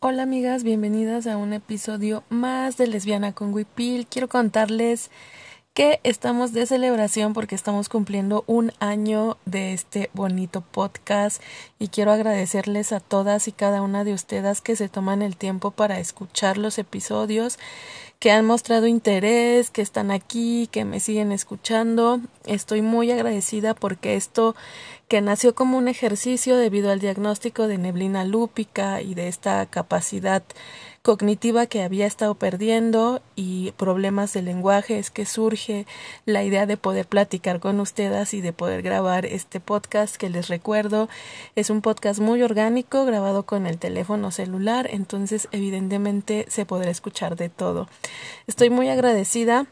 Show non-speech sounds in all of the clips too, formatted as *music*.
Hola amigas, bienvenidas a un episodio más de Lesbiana con Wipil. Quiero contarles que estamos de celebración porque estamos cumpliendo un año de este bonito podcast y quiero agradecerles a todas y cada una de ustedes que se toman el tiempo para escuchar los episodios, que han mostrado interés, que están aquí, que me siguen escuchando. Estoy muy agradecida porque esto que nació como un ejercicio debido al diagnóstico de neblina lúpica y de esta capacidad cognitiva que había estado perdiendo y problemas de lenguaje es que surge la idea de poder platicar con ustedes y de poder grabar este podcast que les recuerdo. Es un podcast muy orgánico grabado con el teléfono celular entonces evidentemente se podrá escuchar de todo. Estoy muy agradecida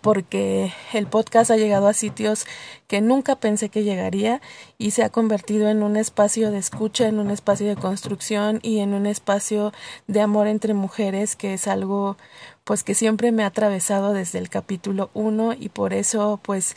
porque el podcast ha llegado a sitios que nunca pensé que llegaría y se ha convertido en un espacio de escucha, en un espacio de construcción y en un espacio de amor entre mujeres que es algo pues que siempre me ha atravesado desde el capítulo uno y por eso pues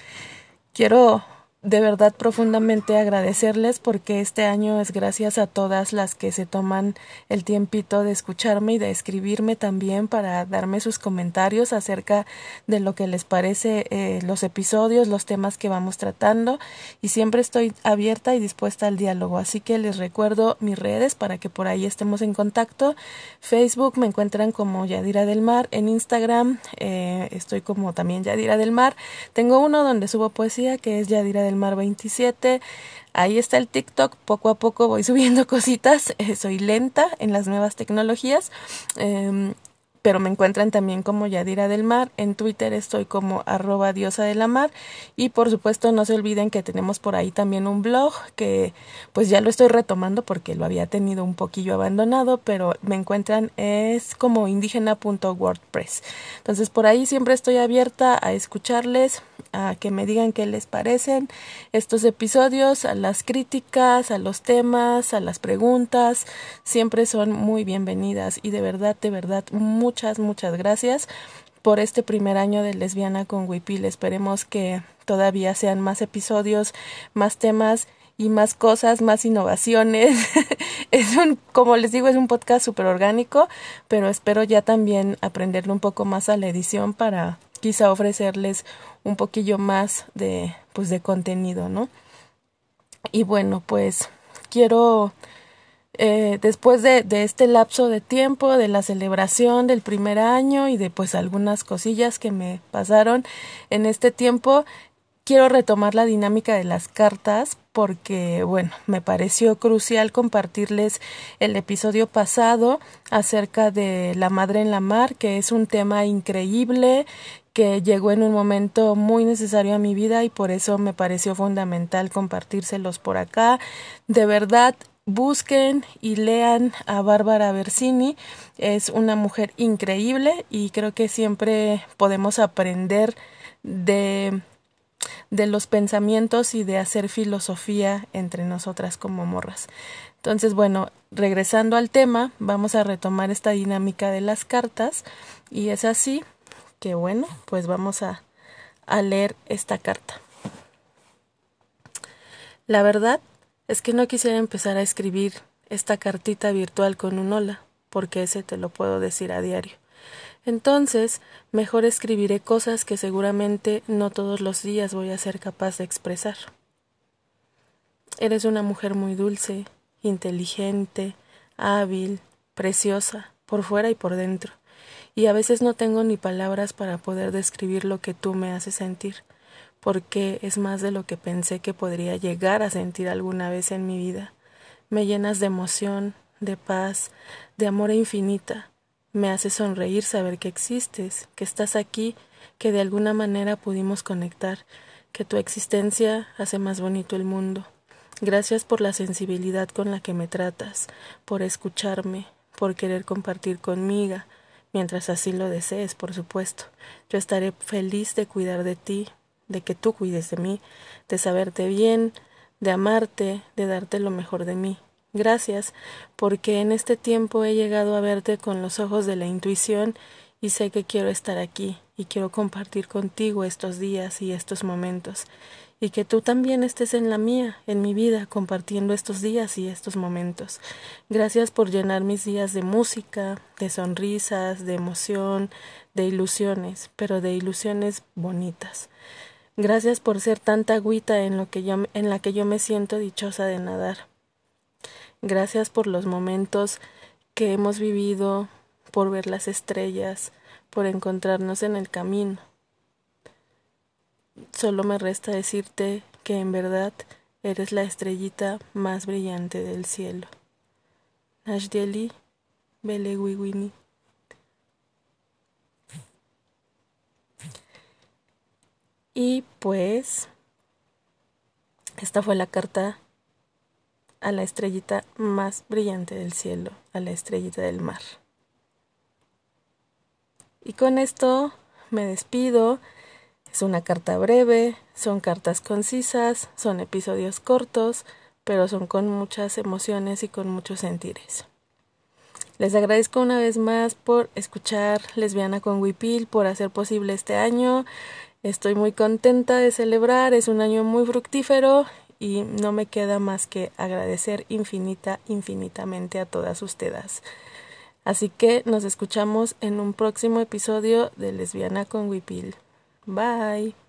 quiero de verdad profundamente agradecerles porque este año es gracias a todas las que se toman el tiempito de escucharme y de escribirme también para darme sus comentarios acerca de lo que les parece eh, los episodios, los temas que vamos tratando y siempre estoy abierta y dispuesta al diálogo. Así que les recuerdo mis redes para que por ahí estemos en contacto. Facebook me encuentran como Yadira del Mar, en Instagram eh, estoy como también Yadira del Mar. Tengo uno donde subo poesía que es Yadira del Mar 27. Ahí está el TikTok, poco a poco voy *laughs* subiendo cositas, eh, soy lenta en las nuevas tecnologías. Em, pero me encuentran también como Yadira del Mar. En Twitter estoy como arroba diosa de la mar. Y por supuesto no se olviden que tenemos por ahí también un blog que pues ya lo estoy retomando porque lo había tenido un poquillo abandonado, pero me encuentran es como indígena.wordpress. Entonces por ahí siempre estoy abierta a escucharles, a que me digan qué les parecen estos episodios, a las críticas, a los temas, a las preguntas. Siempre son muy bienvenidas y de verdad, de verdad, muchas, muchas gracias por este primer año de Lesbiana con Wipil. Esperemos que todavía sean más episodios, más temas y más cosas, más innovaciones. *laughs* es un, como les digo, es un podcast súper orgánico, pero espero ya también aprenderle un poco más a la edición para quizá ofrecerles un poquillo más de pues de contenido, ¿no? Y bueno, pues quiero eh, después de, de, este lapso de tiempo, de la celebración del primer año y de pues algunas cosillas que me pasaron en este tiempo, quiero retomar la dinámica de las cartas porque, bueno, me pareció crucial compartirles el episodio pasado acerca de la madre en la mar, que es un tema increíble que llegó en un momento muy necesario a mi vida y por eso me pareció fundamental compartírselos por acá. De verdad, busquen y lean a Bárbara Bersini. Es una mujer increíble y creo que siempre podemos aprender de de los pensamientos y de hacer filosofía entre nosotras como morras. Entonces, bueno, regresando al tema, vamos a retomar esta dinámica de las cartas y es así que bueno, pues vamos a, a leer esta carta. La verdad es que no quisiera empezar a escribir esta cartita virtual con un hola, porque ese te lo puedo decir a diario. Entonces, mejor escribiré cosas que seguramente no todos los días voy a ser capaz de expresar. Eres una mujer muy dulce, inteligente, hábil, preciosa, por fuera y por dentro, y a veces no tengo ni palabras para poder describir lo que tú me haces sentir, porque es más de lo que pensé que podría llegar a sentir alguna vez en mi vida. Me llenas de emoción, de paz, de amor infinita. Me hace sonreír saber que existes, que estás aquí, que de alguna manera pudimos conectar, que tu existencia hace más bonito el mundo. Gracias por la sensibilidad con la que me tratas, por escucharme, por querer compartir conmigo, mientras así lo desees, por supuesto. Yo estaré feliz de cuidar de ti, de que tú cuides de mí, de saberte bien, de amarte, de darte lo mejor de mí. Gracias, porque en este tiempo he llegado a verte con los ojos de la intuición y sé que quiero estar aquí y quiero compartir contigo estos días y estos momentos. y que tú también estés en la mía, en mi vida, compartiendo estos días y estos momentos. Gracias por llenar mis días de música, de sonrisas, de emoción, de ilusiones, pero de ilusiones bonitas. Gracias por ser tanta agüita en, lo que yo, en la que yo me siento dichosa de nadar. Gracias por los momentos que hemos vivido, por ver las estrellas, por encontrarnos en el camino. Solo me resta decirte que en verdad eres la estrellita más brillante del cielo. Nashdieli Belewiwini. Y pues, esta fue la carta a la estrellita más brillante del cielo, a la estrellita del mar. Y con esto me despido. Es una carta breve, son cartas concisas, son episodios cortos, pero son con muchas emociones y con muchos sentires. Les agradezco una vez más por escuchar Lesbiana con Wipil, por hacer posible este año. Estoy muy contenta de celebrar, es un año muy fructífero y no me queda más que agradecer infinita, infinitamente a todas ustedes. Así que nos escuchamos en un próximo episodio de Lesbiana con Wipil. Bye.